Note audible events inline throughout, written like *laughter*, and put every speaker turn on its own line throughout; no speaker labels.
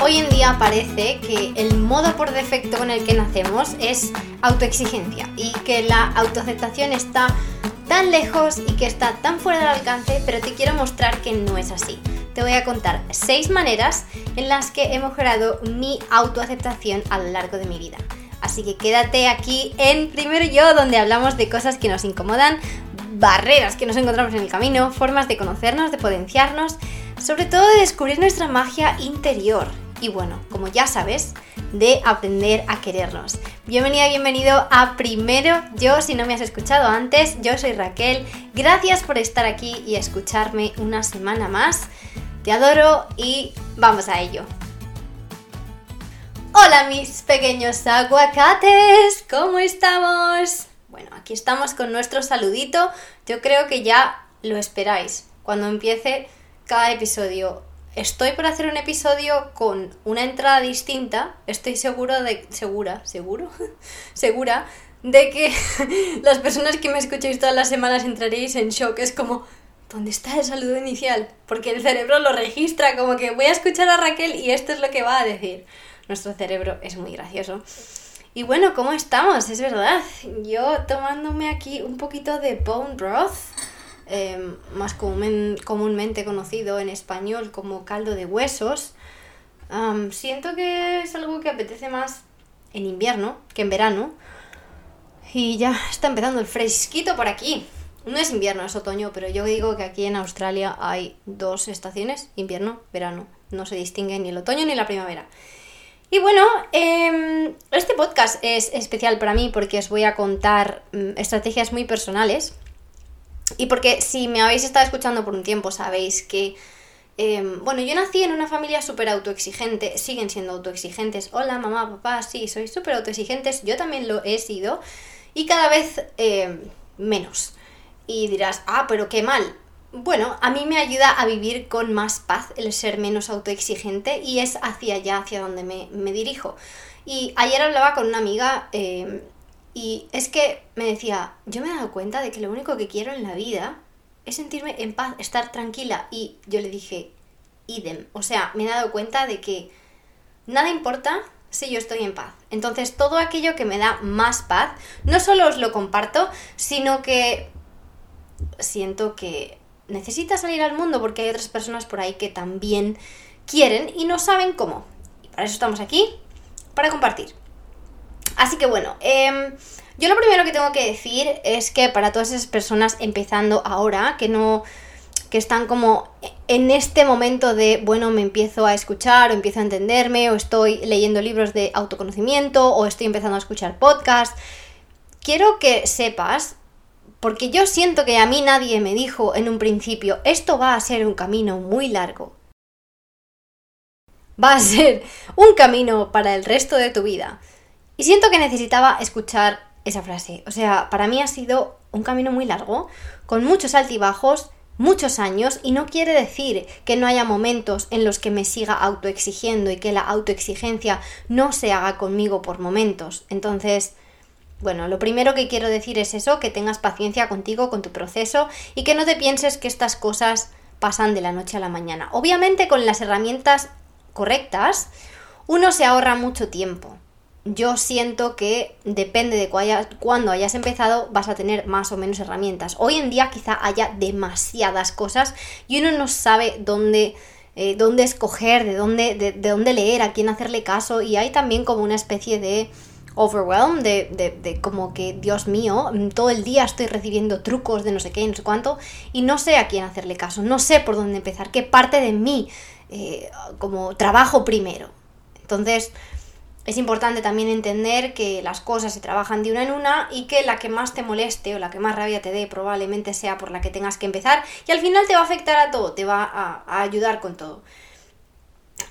Hoy en día parece que el modo por defecto con el que nacemos es autoexigencia y que la autoaceptación está tan lejos y que está tan fuera del alcance, pero te quiero mostrar que no es así. Te voy a contar 6 maneras en las que he mejorado mi autoaceptación a lo largo de mi vida. Así que quédate aquí en Primero Yo, donde hablamos de cosas que nos incomodan, barreras que nos encontramos en el camino, formas de conocernos, de potenciarnos, sobre todo de descubrir nuestra magia interior y bueno, como ya sabes, de aprender a querernos. Bienvenida, bienvenido a Primero Yo, si no me has escuchado antes, yo soy Raquel, gracias por estar aquí y escucharme una semana más. Te adoro y vamos a ello. Hola mis pequeños aguacates, ¿cómo estamos? Bueno, aquí estamos con nuestro saludito. Yo creo que ya lo esperáis cuando empiece cada episodio estoy por hacer un episodio con una entrada distinta. Estoy seguro de. segura, seguro, *laughs* segura de que *laughs* las personas que me escuchéis todas las semanas entraréis en shock. Es como, ¿dónde está el saludo inicial? Porque el cerebro lo registra, como que voy a escuchar a Raquel y esto es lo que va a decir. Nuestro cerebro es muy gracioso. Y bueno, ¿cómo estamos? Es verdad. Yo tomándome aquí un poquito de bone broth Em, más comúnmente conocido en español como caldo de huesos, siento que es algo que apetece más en invierno que en verano. Y ya está empezando el fresquito por aquí. No es invierno, es otoño, pero yo digo que aquí en Australia hay dos estaciones, invierno, verano. No se distingue ni el otoño ni la primavera. Y bueno, em, este podcast es especial para mí porque os voy a contar mm, estrategias muy personales y porque si me habéis estado escuchando por un tiempo, sabéis que, em, bueno, yo nací en una familia súper autoexigente, siguen siendo autoexigentes. Hola, mamá, papá, sí, sois súper autoexigentes, yo también lo he sido, y cada vez em, menos. Y dirás, ah, pero qué mal. Bueno, a mí me ayuda a vivir con más paz el ser menos autoexigente y es hacia allá, hacia donde me, me dirijo. Y ayer hablaba con una amiga em, y es que me decía, yo me he dado cuenta de que lo único que quiero en la vida es sentirme en paz, estar tranquila. Y yo le dije, idem. O sea, me he dado cuenta de que nada importa si yo estoy en paz. Entonces, todo aquello que me da más paz, no solo os lo comparto, sino que siento que necesita salir al mundo porque hay otras personas por ahí que también quieren y no saben cómo. Y para eso estamos aquí, para compartir. Así que bueno, em, yo lo primero que tengo que decir es que para todas esas personas empezando ahora, que no que están como en este momento de, bueno, me empiezo a escuchar o empiezo a entenderme o estoy leyendo libros de autoconocimiento o estoy empezando a escuchar podcasts, quiero que sepas, porque yo siento que a mí nadie me dijo en un principio, esto va a ser un camino muy largo. Va a ser un camino para el resto de tu vida. Y siento que necesitaba escuchar esa frase. O sea, para mí ha sido un camino muy largo, con muchos altibajos, muchos años, y no quiere decir que no haya momentos en los que me siga autoexigiendo y que la autoexigencia no se haga conmigo por momentos. Entonces, bueno, lo primero que quiero decir es eso, que tengas paciencia contigo, con tu proceso, y que no te pienses que estas cosas pasan de la noche a la mañana. Obviamente con las herramientas correctas, uno se ahorra mucho tiempo yo siento que depende de cuándo hayas empezado, vas a tener más o menos herramientas. Hoy en día quizá haya demasiadas cosas y uno no sabe dónde, eh, dónde escoger, de dónde, de, dónde leer, a quién hacerle caso y hay también como una especie de overwhelm, de, de, como que, Dios mío, todo el día estoy recibiendo trucos de no sé qué, no sé cuánto, y no sé a quién hacerle caso, no sé por dónde empezar, qué parte de mí eh, como trabajo primero. Entonces, es importante también entender que las cosas se trabajan de una en una y que la que más te moleste o la que más rabia te dé probablemente sea por la que tengas que empezar y al final te va a afectar a todo, te va a, ayudar con todo.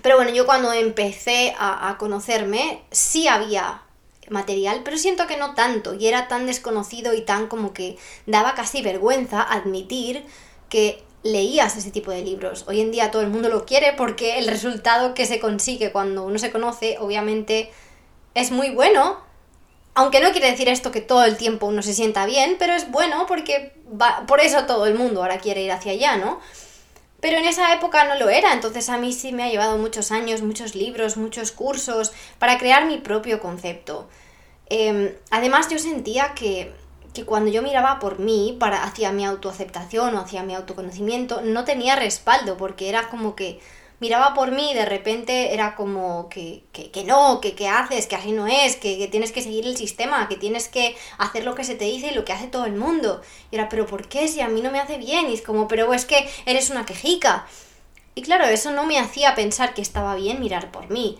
Pero bueno, yo cuando empecé a, a conocerme sí había material, pero siento que no tanto y era tan desconocido y tan como que daba casi vergüenza admitir que leías ese tipo de libros. Hoy en día todo el mundo lo quiere porque el resultado que se consigue cuando uno se conoce obviamente es muy bueno. Aunque no quiere decir esto que todo el tiempo uno se sienta bien, pero es bueno porque va, por eso todo el mundo ahora quiere ir hacia allá, ¿no? Pero en esa época no lo era, entonces a mí sí me ha llevado muchos años, muchos libros, muchos cursos para crear mi propio concepto. Em, además yo sentía que, que, cuando yo miraba por mí, para, hacia mi autoaceptación o hacia mi autoconocimiento, no tenía respaldo, porque era como que miraba por mí y de repente era como que, que, que no, que, haces, que así no es, que, que, tienes que seguir el sistema, que tienes que hacer lo que se te dice y lo que hace todo el mundo. Y era, pero ¿por qué? Si a mí no me hace bien. Y es como, pero es que eres una quejica. Y claro, eso no me hacía pensar que estaba bien mirar por mí.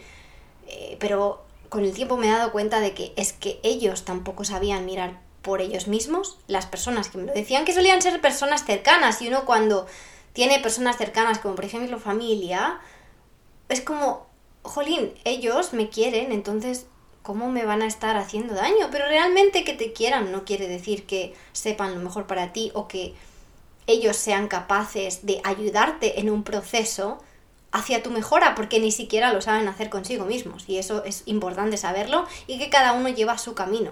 Eh, pero con el tiempo me he dado cuenta de que es que ellos tampoco sabían mirar por ellos mismos, las personas que me lo decían, que solían ser personas cercanas. Y uno cuando tiene personas cercanas, como por ejemplo familia, es como, jolín, ellos me quieren, entonces, ¿cómo me van a estar haciendo daño? Pero realmente que te quieran no quiere decir que sepan lo mejor para ti o que ellos sean capaces de ayudarte en un proceso hacia tu mejora, porque ni siquiera lo saben hacer consigo mismos. Y eso es importante saberlo y que cada uno lleva su camino.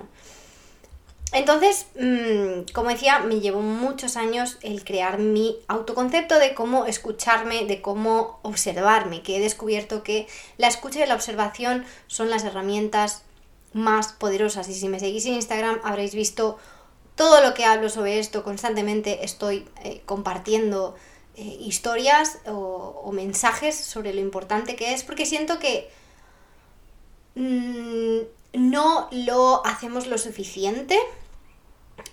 Entonces, mm, como decía, me llevó muchos años el crear mi autoconcepto de cómo escucharme, de cómo observarme, que he descubierto que la escucha y la observación son las herramientas más poderosas. Y si me seguís en Instagram habréis visto todo lo que hablo sobre esto. Constantemente estoy eh, compartiendo eh, historias o, mensajes sobre lo importante que es, porque siento que mm, no lo hacemos lo suficiente.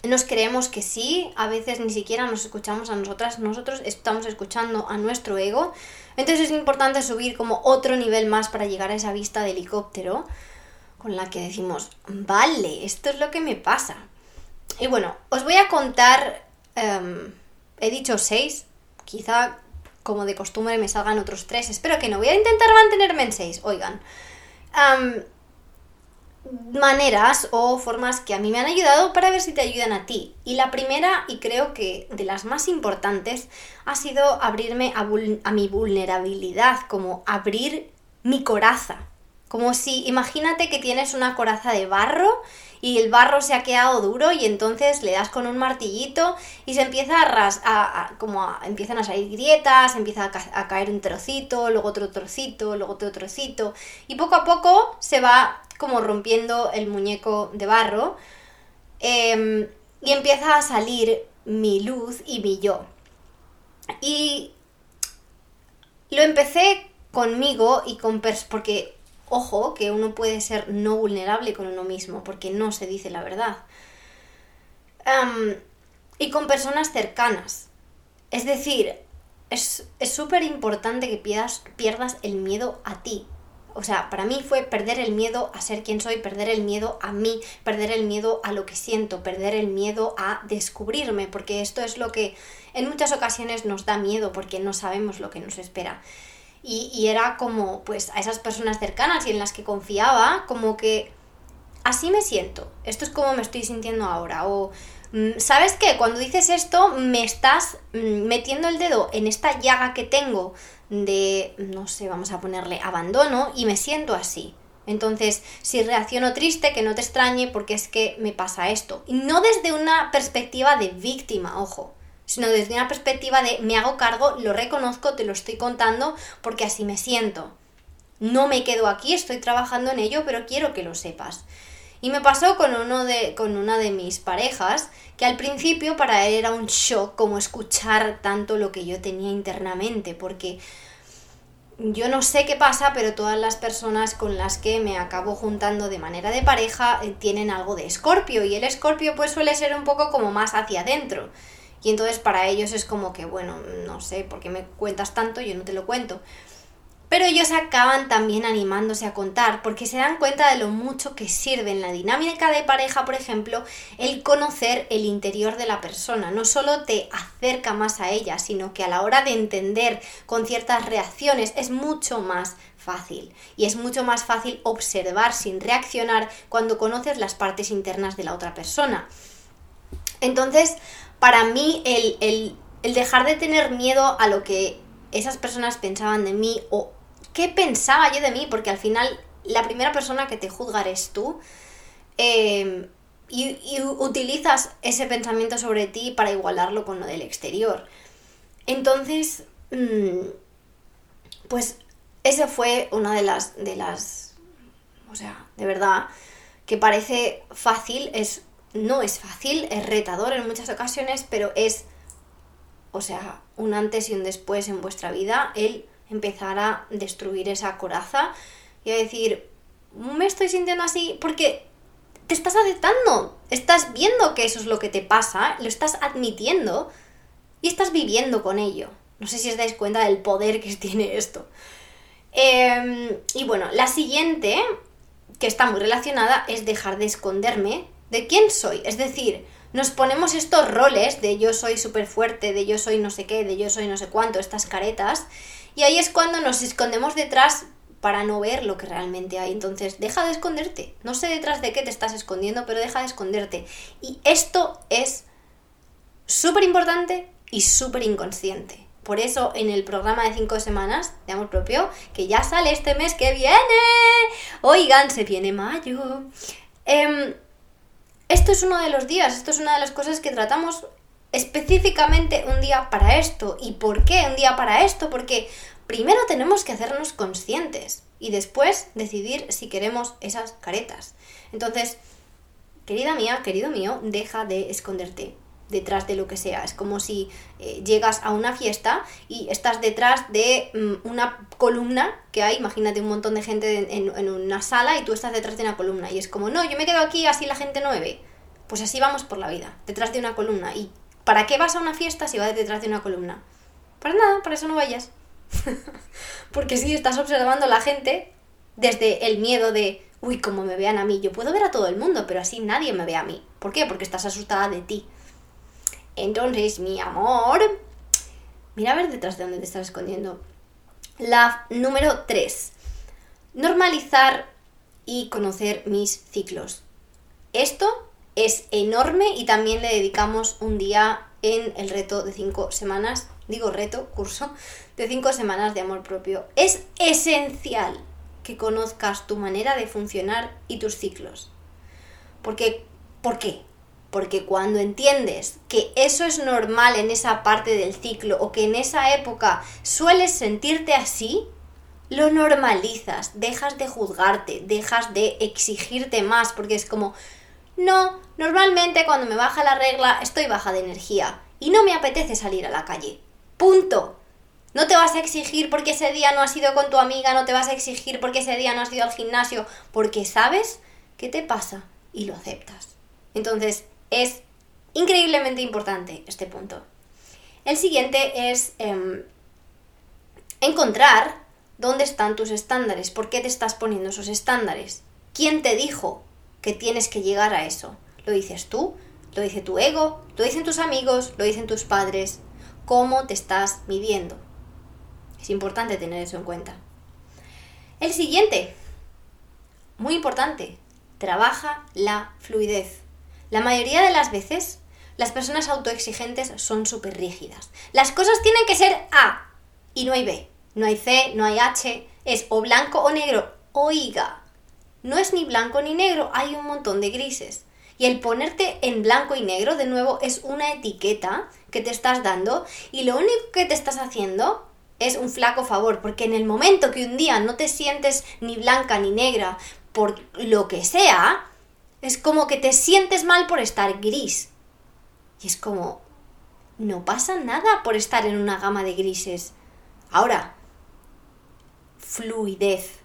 Nos creemos que sí, a veces ni siquiera nos escuchamos a nosotras, nosotros estamos escuchando a nuestro ego. Entonces es importante subir como otro nivel más para llegar a esa vista de helicóptero con la que decimos, vale, esto es lo que me pasa. Y bueno, os voy a contar, em, he dicho seis, quizá como de costumbre me salgan otros tres, espero que no, voy a intentar mantenerme en seis, oigan maneras o formas que a mí me han ayudado para ver si te ayudan a ti. Y la primera, y creo que de las más importantes, ha sido abrirme a, mi vulnerabilidad, como abrir mi coraza. Como si, imagínate que tienes una coraza de barro y el barro se ha quedado duro y entonces le das con un martillito y se empieza a, ras a, como empiezan a salir grietas, empieza a, caer un trocito, luego otro trocito, luego otro trocito y poco a poco se va como rompiendo el muñeco de barro. Em, y empieza a salir mi luz y mi yo. Y lo empecé conmigo y con... porque, ojo, que uno puede ser no vulnerable con uno mismo, porque no se dice la verdad. Y con personas cercanas. Es decir, es súper importante que pierdas, pierdas el miedo a ti, o sea, para mí fue perder el miedo a ser quien soy, perder el miedo a mí, perder el miedo a lo que siento, perder el miedo a descubrirme, porque esto es lo que en muchas ocasiones nos da miedo porque no sabemos lo que nos espera. Y, era como, pues, a esas personas cercanas y en las que confiaba, como que así me siento, esto es como me estoy sintiendo ahora, o mm, ¿sabes qué? Cuando dices esto me estás mm, metiendo el dedo en esta llaga que tengo de, no sé, vamos a ponerle abandono y me siento así. Entonces, si reacciono triste, que no te extrañe porque es que me pasa esto. Y no desde una perspectiva de víctima, ojo, sino desde una perspectiva de me hago cargo, lo reconozco, te lo estoy contando porque así me siento. No me quedo aquí, estoy trabajando en ello, pero quiero que lo sepas. Y me pasó con, uno de, con una de mis parejas, que al principio para él era un shock como escuchar tanto lo que yo tenía internamente, porque yo no sé qué pasa, pero todas las personas con las que me acabo juntando de manera de pareja eh, tienen algo de escorpio, y el escorpio pues suele ser un poco como más hacia adentro. Y entonces para ellos es como que, bueno, no sé, ¿por qué me cuentas tanto? Yo no te lo cuento. Pero ellos acaban también animándose a contar porque se dan cuenta de lo mucho que sirve en la dinámica de pareja, por ejemplo, el conocer el interior de la persona. No solo te acerca más a ella, sino que a la hora de entender con ciertas reacciones es mucho más fácil. Y es mucho más fácil observar sin reaccionar cuando conoces las partes internas de la otra persona. Entonces, para mí, el, el, el dejar de tener miedo a lo que esas personas pensaban de mí o qué pensaba yo de mí, porque al final la primera persona que te juzga eres tú. Em, y, utilizas ese pensamiento sobre ti para igualarlo con lo del exterior. Entonces, mm, pues esa fue una de las, de las, o sea, de verdad, que parece fácil, es, no es fácil, es retador en muchas ocasiones, pero es, o sea, un antes y un después en vuestra vida, el empezar a destruir esa coraza y a decir, me estoy sintiendo así porque te estás aceptando, estás viendo que eso es lo que te pasa, lo estás admitiendo y estás viviendo con ello. No sé si os dais cuenta del poder que *laughs* tiene esto. Em, y bueno, la siguiente, que está muy relacionada, es dejar de esconderme de quién soy. Es decir, nos ponemos estos roles de yo soy súper fuerte, de yo soy no sé qué, de yo soy no sé cuánto, estas caretas. Y ahí es cuando nos escondemos detrás para no ver lo que realmente hay. Entonces, deja de esconderte. No sé detrás de qué te estás escondiendo, pero deja de esconderte. Y esto es súper importante y súper inconsciente. Por eso en el programa de 5 semanas de amor propio, que ya sale este mes que viene, oigan, se viene mayo. Em, esto es uno de los días, esto es una de las cosas que tratamos específicamente un día para esto. ¿Y por qué un día para esto? Porque primero tenemos que hacernos conscientes y después decidir si queremos esas caretas. Entonces, querida mía, querido mío, deja de esconderte detrás de lo que sea. Es como si eh, llegas a una fiesta y estás detrás de mm, una columna que hay, imagínate un montón de gente en, una sala y tú estás detrás de una columna y es como, no, yo me quedo aquí, así la gente no me ve. Pues así vamos por la vida, detrás de una columna. ¿Y para qué vas a una fiesta si vas detrás de una columna? Para nada, para eso no vayas. *laughs* Porque si estás observando a la gente desde el miedo de, uy, como me vean a mí, yo puedo ver a todo el mundo, pero así nadie me ve a mí. ¿Por qué? Porque estás asustada de ti. Entonces, mi amor, mira a ver detrás de dónde te estás escondiendo. La número 3. Normalizar y conocer mis ciclos. Esto es enorme y también le dedicamos un día en el reto de 5 semanas, digo reto, curso, de 5 semanas de amor propio. Es esencial que conozcas tu manera de funcionar y tus ciclos. Porque, ¿Por qué? Porque cuando entiendes que eso es normal en esa parte del ciclo o que en esa época sueles sentirte así, lo normalizas, dejas de juzgarte, dejas de exigirte más, porque es como, no, normalmente cuando me baja la regla estoy baja de energía y no me apetece salir a la calle. Punto. No te vas a exigir porque ese día no has ido con tu amiga, no te vas a exigir porque ese día no has ido al gimnasio, porque sabes qué te pasa y lo aceptas. Entonces, es increíblemente importante este punto. El siguiente es em, encontrar dónde están tus estándares, por qué te estás poniendo esos estándares, quién te dijo que tienes que llegar a eso. ¿Lo dices tú? ¿Lo dice tu ego? ¿Lo dicen tus amigos? ¿Lo dicen tus padres? ¿Cómo te estás midiendo? Es importante tener eso en cuenta. El siguiente, muy importante, trabaja la fluidez. La mayoría de las veces, las personas autoexigentes son súper rígidas. Las cosas tienen que ser A y no hay B. No hay C, no hay H. Es o blanco o negro. Oiga, no es ni blanco ni negro, hay un montón de grises. Y el ponerte en blanco y negro, de nuevo, es una etiqueta que te estás dando y lo único que te estás haciendo es un flaco favor, porque en el momento que un día no te sientes ni blanca ni negra por lo que sea, es como que te sientes mal por estar gris. Y es como, no pasa nada por estar en una gama de grises. Ahora, fluidez.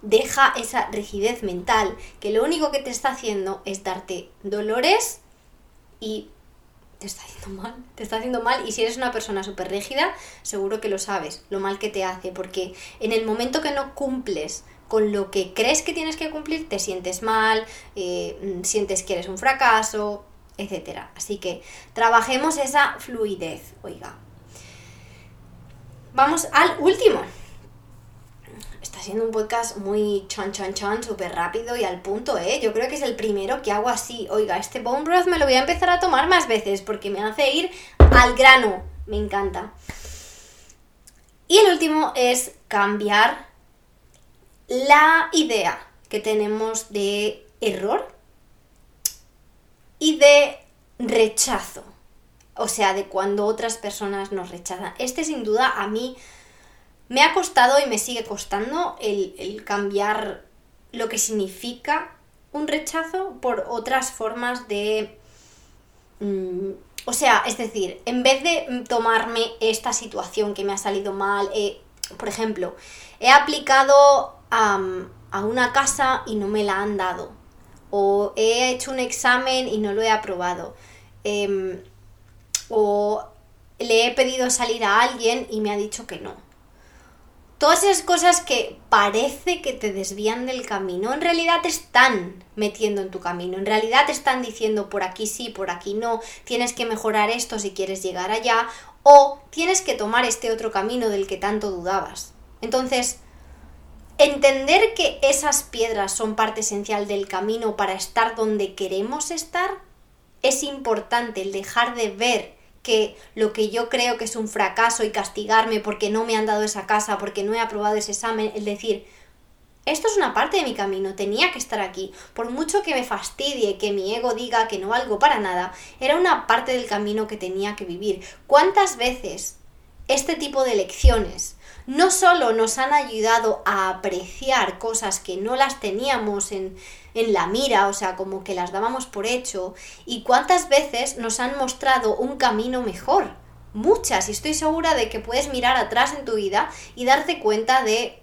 Deja esa rigidez mental que lo único que te está haciendo es darte dolores y te está haciendo mal, te está haciendo mal y si eres una persona súper rígida, seguro que lo sabes, lo mal que te hace, porque en el momento que no cumples con lo que crees que tienes que cumplir, te sientes mal, eh, mm, sientes que eres un fracaso, etc. Así que trabajemos esa fluidez, oiga. Vamos al último. Está siendo un podcast muy chan chan chan, súper rápido y al punto, ¿eh? Yo creo que es el primero que hago así. Oiga, este bone breath me lo voy a empezar a tomar más veces porque me hace ir al grano. Me encanta. Y el último es cambiar la idea que tenemos de error y de rechazo. o sea, de cuando otras personas nos rechazan. Este sin duda a mí me ha costado y me sigue costando el, cambiar lo que significa un rechazo por otras formas de... Mm, o sea, es decir, en vez de tomarme esta situación que me ha salido mal, eh, por ejemplo, he aplicado a, una casa y no me la han dado. O he hecho un examen y no lo he aprobado. Em, o le he pedido salir a alguien y me ha dicho que no. Todas esas cosas que parece que te desvían del camino, en realidad te están metiendo en tu camino, en realidad te están diciendo por aquí sí, por aquí no, tienes que mejorar esto si quieres llegar allá, o tienes que tomar este otro camino del que tanto dudabas. Entonces, entender que esas piedras son parte esencial del camino para estar donde queremos estar, es importante el dejar de ver que lo que yo creo que es un fracaso y castigarme porque no me han dado esa casa, porque no he aprobado ese examen, el decir, esto es una parte de mi camino, tenía que estar aquí. Por mucho que me fastidie, que mi ego diga que no valgo para nada, era una parte del camino que tenía que vivir. ¿Cuántas veces este tipo de lecciones no solo nos han ayudado a apreciar cosas que no las teníamos en, en la mira, o sea, como que las dábamos por hecho, y cuántas veces nos han mostrado un camino mejor. Muchas, y estoy segura de que puedes mirar atrás en tu vida y darte cuenta de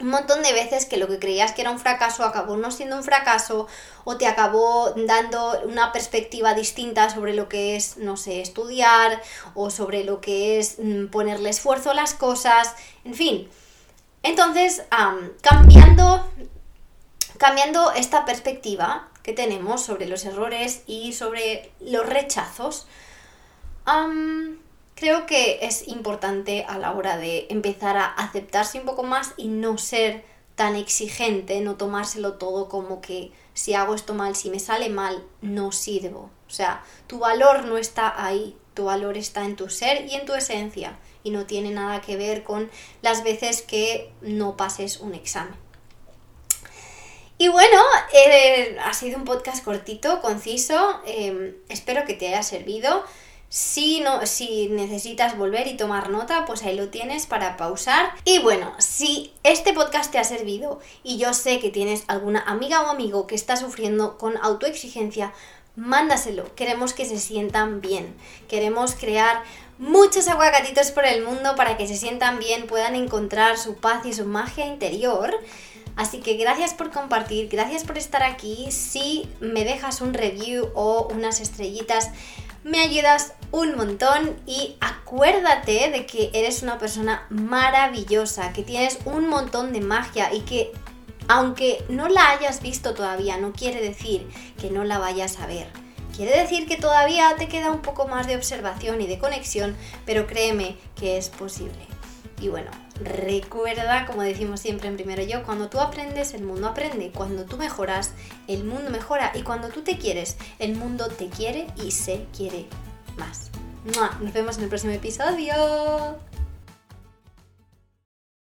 un montón de veces que lo que creías que era un fracaso acabó no siendo un fracaso o te acabó dando una perspectiva distinta sobre lo que es, no sé, estudiar o sobre lo que es mm, ponerle esfuerzo a las cosas, en fin. Entonces, cambiando cambiando esta perspectiva que tenemos sobre los errores y sobre los rechazos, creo que es importante a la hora de empezar a aceptarse un poco más y no ser tan exigente, no tomárselo todo como que si hago esto mal, si me sale mal, no sirvo. O sea, tu valor no está ahí, tu valor está en tu ser y en tu esencia y no tiene nada que ver con las veces que no pases un examen. Y bueno, eh, ha sido un podcast cortito, conciso, em, espero que te haya servido. Si, no, si necesitas volver y tomar nota, pues ahí lo tienes para pausar. Y bueno, si este podcast te ha servido y yo sé que tienes alguna amiga o amigo que está sufriendo con autoexigencia, mándaselo. Queremos que se sientan bien. Queremos crear muchos aguacatitos por el mundo para que se sientan bien, puedan encontrar su paz y su magia interior. Así que gracias por compartir, gracias por estar aquí. Si me dejas un review o unas estrellitas, me ayudas un montón y acuérdate de que eres una persona maravillosa, que tienes un montón de magia y que aunque no la hayas visto todavía, no quiere decir que no la vayas a ver. Quiere decir que todavía te queda un poco más de observación y de conexión, pero créeme que es posible. Y bueno, recuerda, como decimos siempre en primero yo, cuando tú aprendes, el mundo aprende. Cuando tú mejoras, el mundo mejora. Y cuando tú te quieres, el mundo te quiere y se quiere más. Nos vemos en el próximo episodio.